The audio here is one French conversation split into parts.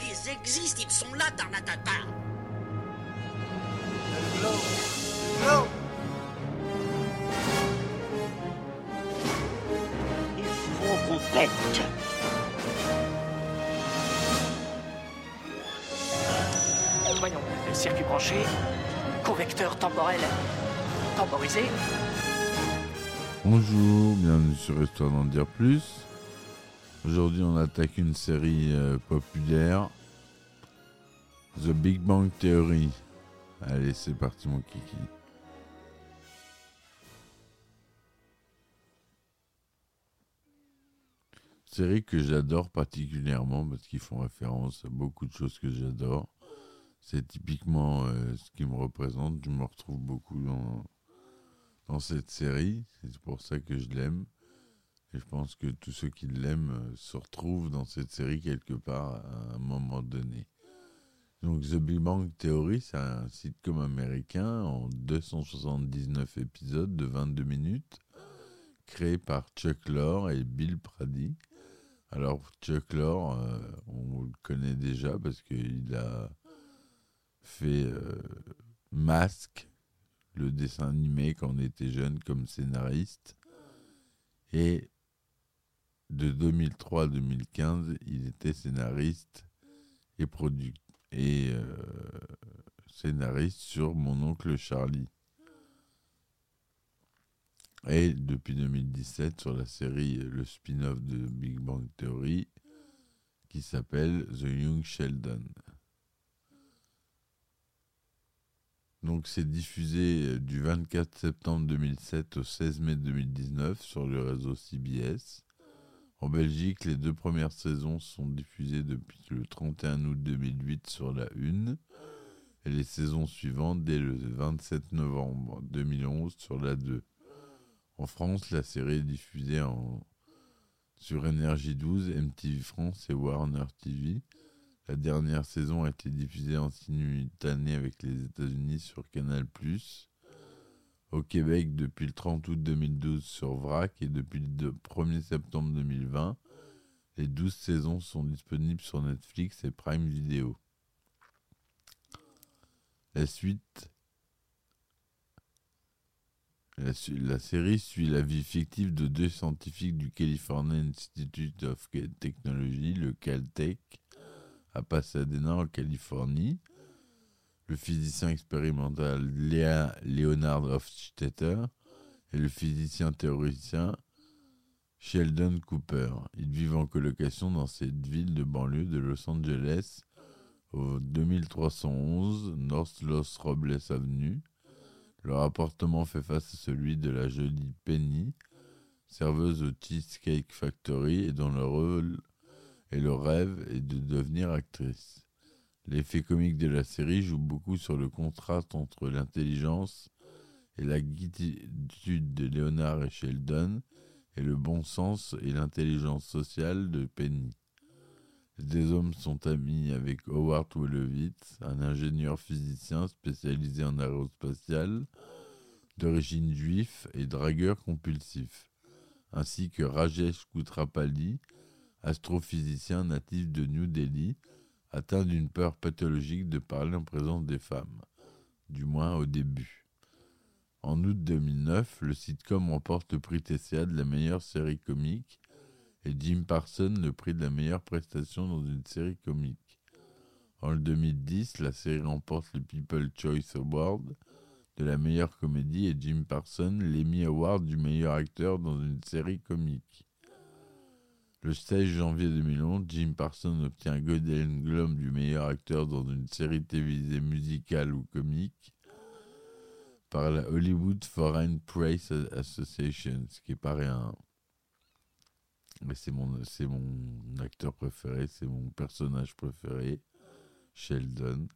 ils existent, ils sont là, Tarnatata. Il faut qu'on pète Voyons, circuit branché, convecteur temporel temporisé. Bonjour, bienvenue sur Histoire d'en dire plus. Aujourd'hui, on attaque une série euh, populaire, The Big Bang Theory. Allez, c'est parti, mon kiki. Série que j'adore particulièrement parce qu'ils font référence à beaucoup de choses que j'adore. C'est typiquement euh, ce qui me représente. Je me retrouve beaucoup dans, dans cette série. C'est pour ça que je l'aime. Et je pense que tous ceux qui l'aiment euh, se retrouvent dans cette série quelque part à un moment donné. Donc The Big Bang Theory, c'est un sitcom américain en 279 épisodes de 22 minutes, créé par Chuck Lorre et Bill Prady. Alors Chuck Lorre, euh, on le connaît déjà parce qu'il a fait euh, Mask, le dessin animé quand on était jeune comme scénariste. Et de 2003 à 2015, il était scénariste et euh, scénariste sur Mon oncle Charlie. Et depuis 2017 sur la série le spin-off de Big Bang Theory qui s'appelle The Young Sheldon. Donc c'est diffusé euh, du 24 septembre 2007 au 16 mai 2019 sur le réseau CBS. En Belgique, les deux premières saisons sont diffusées depuis le 31 août 2008 sur la 1 et les saisons suivantes dès le 27 novembre 2011 sur la 2. En France, la série est diffusée sur Énergie 12, MTV France et Warner TV. La dernière saison a été diffusée en simultané avec les États-Unis sur Canal+. Au Québec depuis le 30 août 2012 sur VRAC et depuis le 1er septembre 2020. Les 12 saisons sont disponibles sur Netflix et Prime Video. La suite. La, série suit la vie fictive de deux scientifiques du California Institute of Technology, le Caltech, à Pasadena, en Californie. Le physicien expérimental Léa Leonard Hofstetter et le physicien théoricien Sheldon Cooper. Ils vivent en colocation dans cette ville de banlieue de Los Angeles au 2311 North Los Robles Avenue. Leur appartement fait face à celui de la jolie Penny, serveuse au Cheesecake Factory et dont le rôle et le rêve est de devenir actrice. L'effet comique de la série joue beaucoup sur le contraste entre l'intelligence et la guiditude de Leonard et Sheldon et le bon sens et l'intelligence sociale de Penny. Les deux hommes sont amis avec Howard Wolowitz, un ingénieur physicien spécialisé en aérospatial, d'origine juif et dragueur compulsif, ainsi que Rajesh Kutrapali, astrophysicien natif de New Delhi, atteint d'une peur pathologique de parler en présence des femmes, du moins au début. En août 2009, le sitcom remporte le prix TCA de la meilleure série comique et Jim Parsons le prix de la meilleure prestation dans une série comique. En 2010, la série remporte le People Choice Award de la meilleure comédie et Jim Parsons l'Emmy Award du meilleur acteur dans une série comique. Le 16 janvier 2011, Jim Parsons obtient un Golden Globe du meilleur acteur dans une série télévisée musicale ou comique par la Hollywood Foreign Press Association, ce qui rien. Mais c'est mon, c'est mon acteur préféré, c'est mon personnage préféré, Sheldon.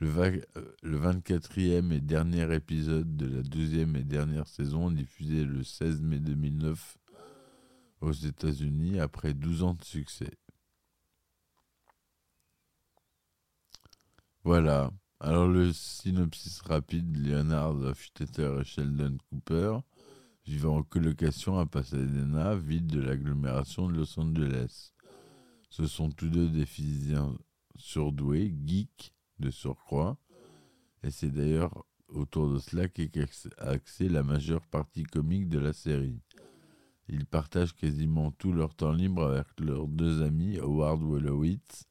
Le, va- euh, le 24e et dernier épisode de la deuxième et dernière saison, diffusé le 16 mai 2009 aux États-Unis après 12 ans de succès. Voilà. Alors le synopsis rapide, Leonard Hofstetter et Sheldon Cooper vivant en colocation à Pasadena, ville de l'agglomération de Los Angeles. Ce sont tous deux des physiciens surdoués, geeks de surcroît, et c'est d'ailleurs autour de cela qu'est axée la majeure partie comique de la série. Ils partagent quasiment tout leur temps libre avec leurs deux amis Howard Wolowitz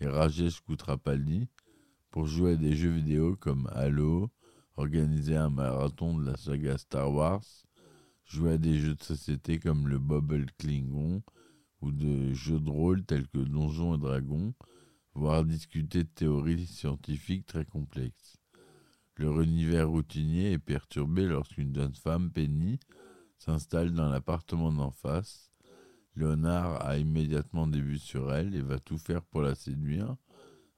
et Rajesh Kutrapali pour jouer à des jeux vidéo comme Halo, organiser un marathon de la saga Star Wars, jouer à des jeux de société comme le Bubble Klingon ou de jeux de rôle tels que Donjons et Dragons, voire discuter de théories scientifiques très complexes. Leur univers routinier est perturbé lorsqu'une jeune femme, Penny, s'installe dans l'appartement d'en face. Léonard a immédiatement des vues sur elle et va tout faire pour la séduire,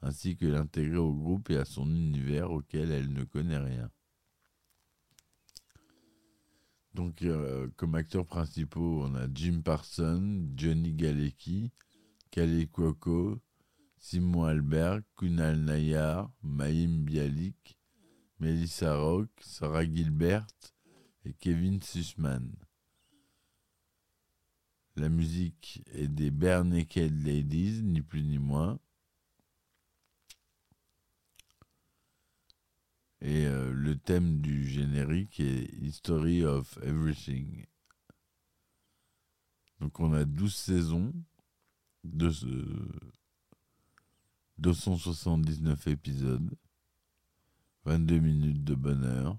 ainsi que l'intégrer au groupe et à son univers auquel elle ne connaît rien. Donc, euh, comme acteurs principaux, on a Jim Parsons, Johnny Galecki, Kale Cuoco, Simon Albert, Kunal Nayar, Maïm Bialik, Melissa Rock, Sarah Gilbert Kevin Sussman. La musique est des Bare Naked Ladies, ni plus ni moins. Et euh, le thème du générique est History of Everything. Donc on a 12 saisons, de, 279 épisodes, 22 minutes de bonheur.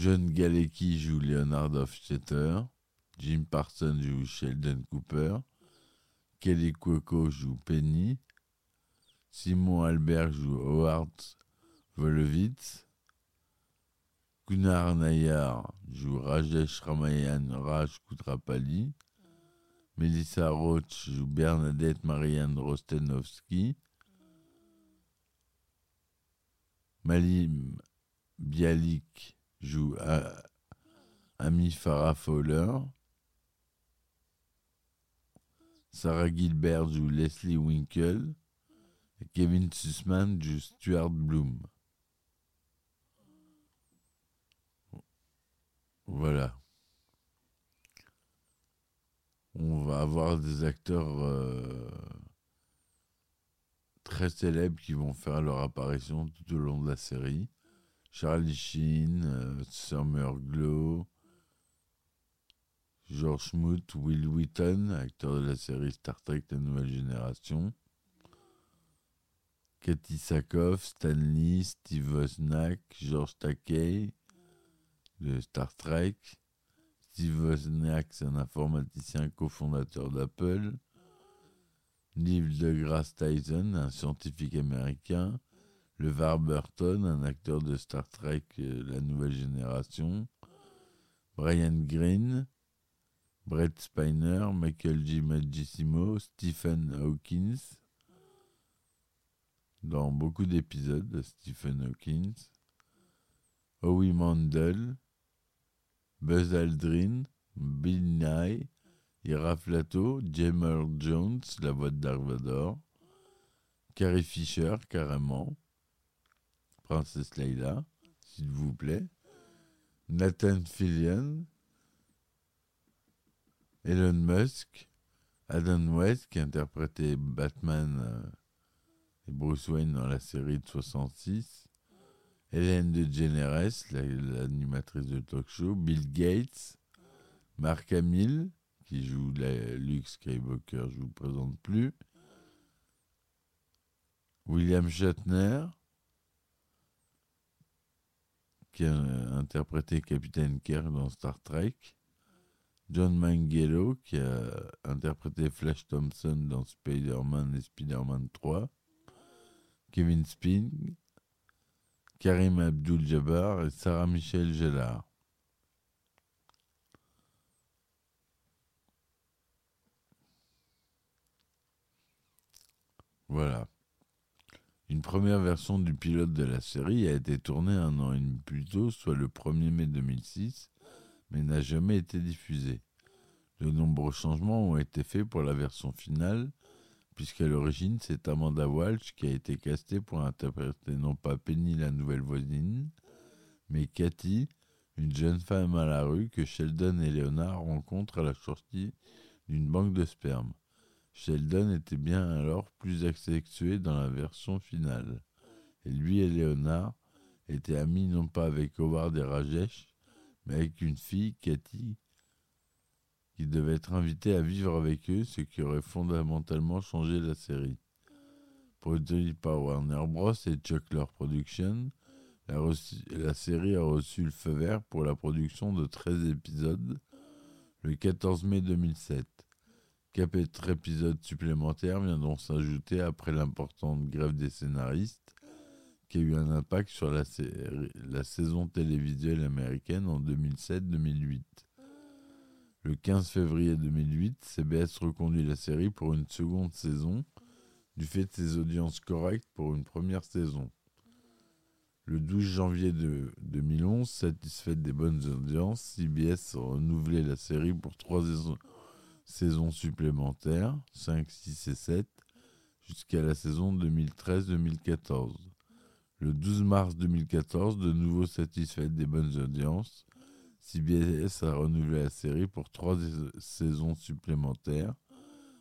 John Galecki joue Leonard Hofstetter, Jim Parsons joue Sheldon Cooper, Kelly Cuoco joue Penny, Simon Albert joue Howard Wolowitz. Gunnar Nayar joue Rajesh Ramayan Raj Kutrapali. Melissa Roach joue Bernadette Marianne Rostenovski. Malim Bialik joue Ami Farah Fowler. Sarah Gilbert joue Leslie Winkle. Kevin Sussman joue Stuart Bloom. Voilà. On va avoir des acteurs euh, très célèbres qui vont faire leur apparition tout au long de la série. Charlie Sheen, euh, Summer Glow, George Smoot, Will Wheaton, acteur de la série Star Trek La Nouvelle Génération. Cathy Sakoff, Stanley, Steve Wozniak, George Takei de Star Trek. Steve Wozniak, c'est un informaticien cofondateur d'Apple. Neil deGrasse Tyson, un scientifique américain. LeVar Burton, un acteur de Star Trek euh, La Nouvelle Génération. Brian Greene, Brett Spiner, Michael G. Magissimo, Stephen Hawkins, dans beaucoup d'épisodes de Stephen Hawkins, Howie Mandel, Buzz Aldrin, Bill Nye, Ira Flato, Jammer Jones, la voix de Dark Vador, Carrie Fisher, carrément, Princesse Leila, s'il vous plaît, Nathan Fillion, Elon Musk, Adam West qui interprétait Batman euh, et Bruce Wayne dans la série de 66, Hélène DeGeneres, l'animatrice de talk show, Bill Gates, Mark Hamill, qui joue la, Luke Skywalker, je ne vous présente plus, William Shatner, qui a interprété Capitaine Kirk dans Star Trek, John Mangello, qui a interprété Flash Thompson dans Spider-Man et Spider-Man 3, Kevin Spin, Karim Abdul-Jabbar et Sarah Michelle Gellar. Voilà. Une première version du pilote de la série a été tournée un an et demi plus tôt, soit le 1er mai 2006, mais n'a jamais été diffusée. De nombreux changements ont été faits pour la version finale, puisqu'à l'origine, c'est Amanda Walsh qui a été castée pour interpréter non pas Penny, la nouvelle voisine, mais Cathy, une jeune femme à la rue que Sheldon et Leonard rencontrent à la sortie d'une banque de sperme. Sheldon était bien alors plus asexué dans la version finale. Et lui et Leonard étaient amis non pas avec Howard et Rajesh, mais avec une fille, Cathy, qui devait être invitée à vivre avec eux, ce qui aurait fondamentalement changé la série. Produit par Warner Bros. et Chuckler Productions, la, la, série a reçu le feu vert pour la production de 13 épisodes le 14 mai 2007. Quatre épisodes supplémentaires viendront s'ajouter après l'importante grève des scénaristes qui a eu un impact sur la, saison télévisuelle américaine en 2007-2008. Le 15 février 2008, CBS reconduit la série pour une seconde saison du fait de ses audiences correctes pour une première saison. Le 12 janvier de 2011, satisfaite des bonnes audiences, CBS a renouvelé la série pour trois saisons supplémentaires, 5, 6 et 7, jusqu'à la saison 2013-2014. Le 12 mars 2014, de nouveau satisfaite des bonnes audiences, CBS a renouvelé la série pour trois saisons supplémentaires,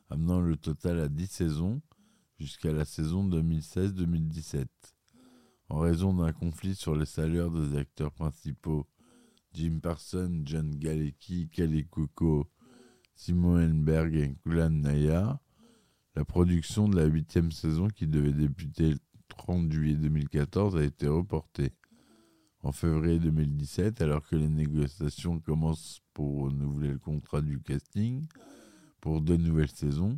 amenant le total à 10 saisons jusqu'à la saison 2016-2017. En raison d'un conflit sur les salaires des acteurs principaux, Jim Parsons, John Galecki, Kelly Coco, Simon Henberg et Kulan Naya, la production de la huitième saison qui devait débuter 30 juillet 2014 a été reporté. En février 2017, alors que les négociations commencent pour renouveler le contrat du casting pour deux nouvelles saisons,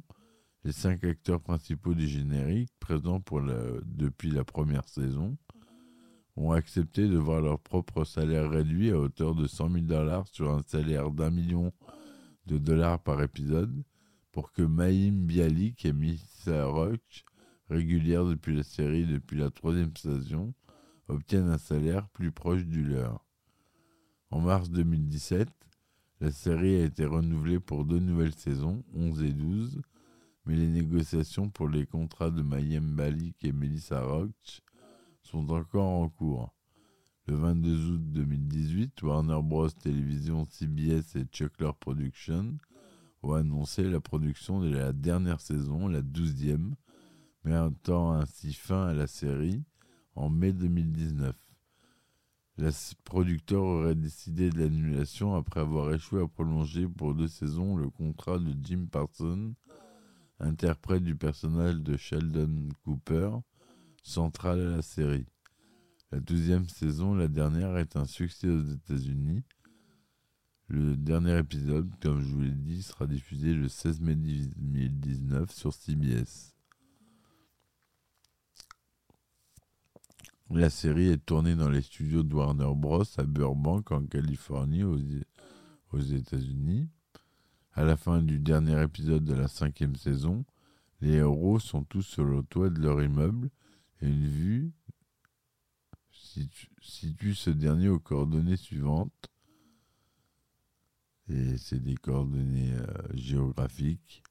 les cinq acteurs principaux du générique, présents depuis la première saison, ont accepté de voir leur propre salaire réduit à hauteur de 100 000 dollars sur un salaire d'un million de dollars par épisode pour que Maïm Bialik et Missa Roach régulières depuis la série depuis la troisième saison, obtiennent un salaire plus proche du leur. En mars 2017, la série a été renouvelée pour deux nouvelles saisons, 11 et 12, mais les négociations pour les contrats de Mayem Balik et Melissa Roach sont encore en cours. Le 22 août 2018, Warner Bros. Television, CBS et Chuckler Productions ont annoncé la production de la dernière saison, la douzième, mettant ainsi fin à la série en mai 2019. Le producteur aurait décidé de l'annulation après avoir échoué à prolonger pour deux saisons le contrat de Jim Parsons, interprète du personnage de Sheldon Cooper, central à la série. La douzième saison, la dernière, est un succès aux États-Unis. Le dernier épisode, comme je vous l'ai dit, sera diffusé le 16 mai 2019 sur CBS. La série est tournée dans les studios de Warner Bros. à Burbank, en Californie, aux, États-Unis. À la fin du dernier épisode de la cinquième saison, les héros sont tous sur le toit de leur immeuble et une vue situe, ce dernier aux coordonnées suivantes. Et c'est des coordonnées euh, géographiques.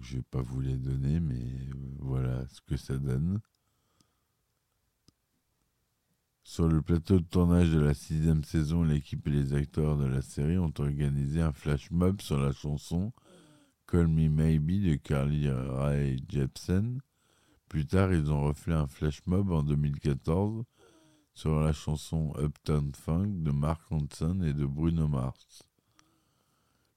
je ne vais pas vous les donner, mais voilà ce que ça donne. Sur le plateau de tournage de la sixième saison, l'équipe et les acteurs de la série ont organisé un flash mob sur la chanson Call Me Maybe de Carly Rae Jepsen. Plus tard, ils ont refait un flash mob en 2014 sur la chanson Uptown Funk de Mark Ronson et de Bruno Mars.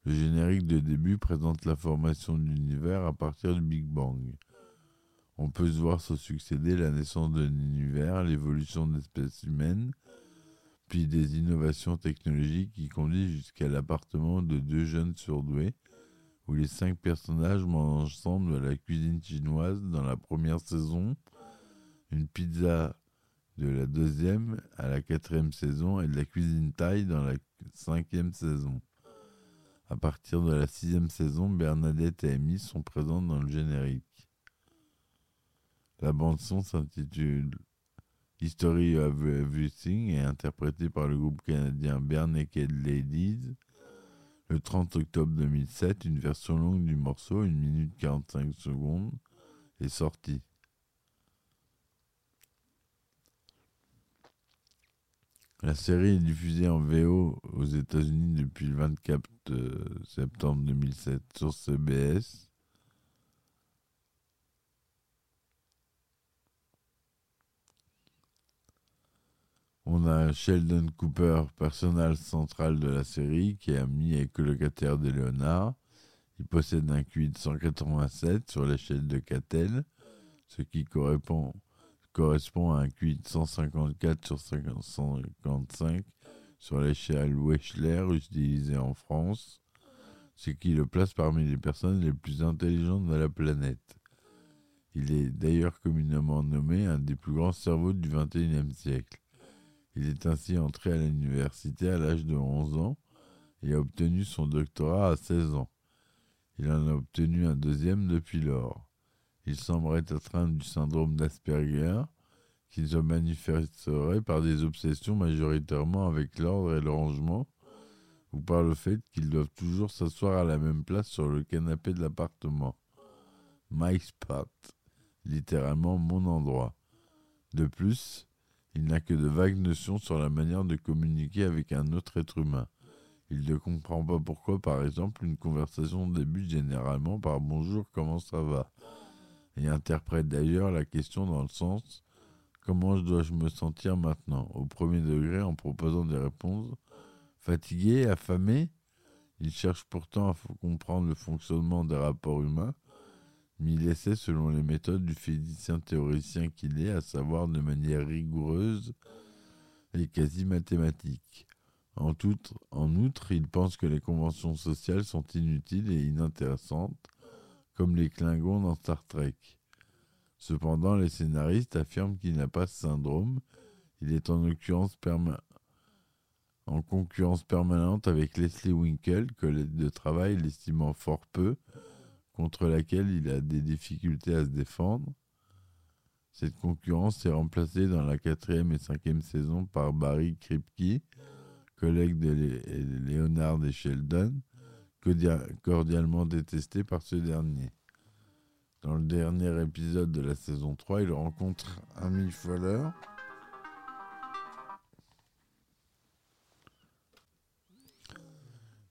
Le générique de début présente la formation de l'univers à partir du Big Bang. On peut se voir se succéder la naissance de l'univers, l'évolution de l'espèce humaine, puis des innovations technologiques qui conduisent jusqu'à l'appartement de deux jeunes surdoués, où les cinq personnages mangent ensemble de la cuisine chinoise dans la première saison, une pizza de la deuxième à la quatrième saison et de la cuisine thaï dans la cinquième saison. À partir de la sixième saison, Bernadette et Amy sont présentes dans le générique. La bande-son s'intitule History of Everything et est interprétée par le groupe canadien Naked Ladies. Le 30 octobre 2007, une version longue du morceau, 1 minute 45 secondes, est sortie. La série est diffusée en VO aux États-Unis depuis le 24 euh, septembre 2007 sur CBS. On a Sheldon Cooper, personnage central de la série, qui est ami et colocataire de Léonard. Il possède un QI de 187 sur l'échelle de Cattell, ce qui correspond, correspond à un QI de 154 sur 155 sur l'échelle Wechsler utilisée en France, ce qui le place parmi les personnes les plus intelligentes de la planète. Il est d'ailleurs communément nommé un des plus grands cerveaux du XXIe siècle. Il est ainsi entré à l'université à l'âge de 11 ans et a obtenu son doctorat à 16 ans. Il en a obtenu un deuxième depuis lors. Il semblerait atteindre du syndrome d'Asperger, qui se manifesterait par des obsessions majoritairement avec l'ordre et le rangement, ou par le fait qu'ils doivent toujours s'asseoir à la même place sur le canapé de l'appartement. My spot, littéralement mon endroit. De plus, il n'a que de vagues notions sur la manière de communiquer avec un autre être humain. Il ne comprend pas pourquoi, par exemple, une conversation débute généralement par bonjour, comment ça va? et interprète d'ailleurs la question dans le sens comment dois-je me sentir maintenant? Au premier degré en proposant des réponses fatigué, affamé. Il cherche pourtant à comprendre le fonctionnement des rapports humains, il essaie, selon les méthodes du physicien théoricien qu'il est, à savoir de manière rigoureuse et quasi mathématique. En, outre, il pense que les conventions sociales sont inutiles et inintéressantes, comme les Klingons dans Star Trek. Cependant, les scénaristes affirment qu'il n'a pas ce syndrome. Il est en, en concurrence permanente avec Leslie Winkle, collègue de travail l'estimant fort peu, contre laquelle il a des difficultés à se défendre. Cette concurrence est remplacée dans la quatrième et cinquième saison par Barry Kripke, collègue de Leonard et Sheldon, cordialement détesté par ce dernier. Dans le dernier épisode de la saison 3, il rencontre Amy Fowler.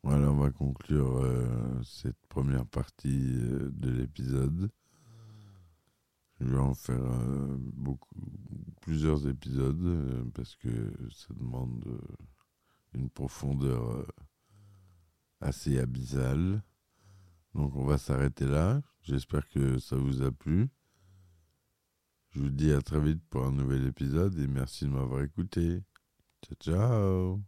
Voilà, on va conclure euh, cette première partie euh, de l'épisode. Je vais en faire euh, beaucoup, plusieurs épisodes parce que ça demande une profondeur assez abyssale. Donc on va s'arrêter là. J'espère que ça vous a plu. Je vous dis à très vite pour un nouvel épisode et merci de m'avoir écouté. Ciao ciao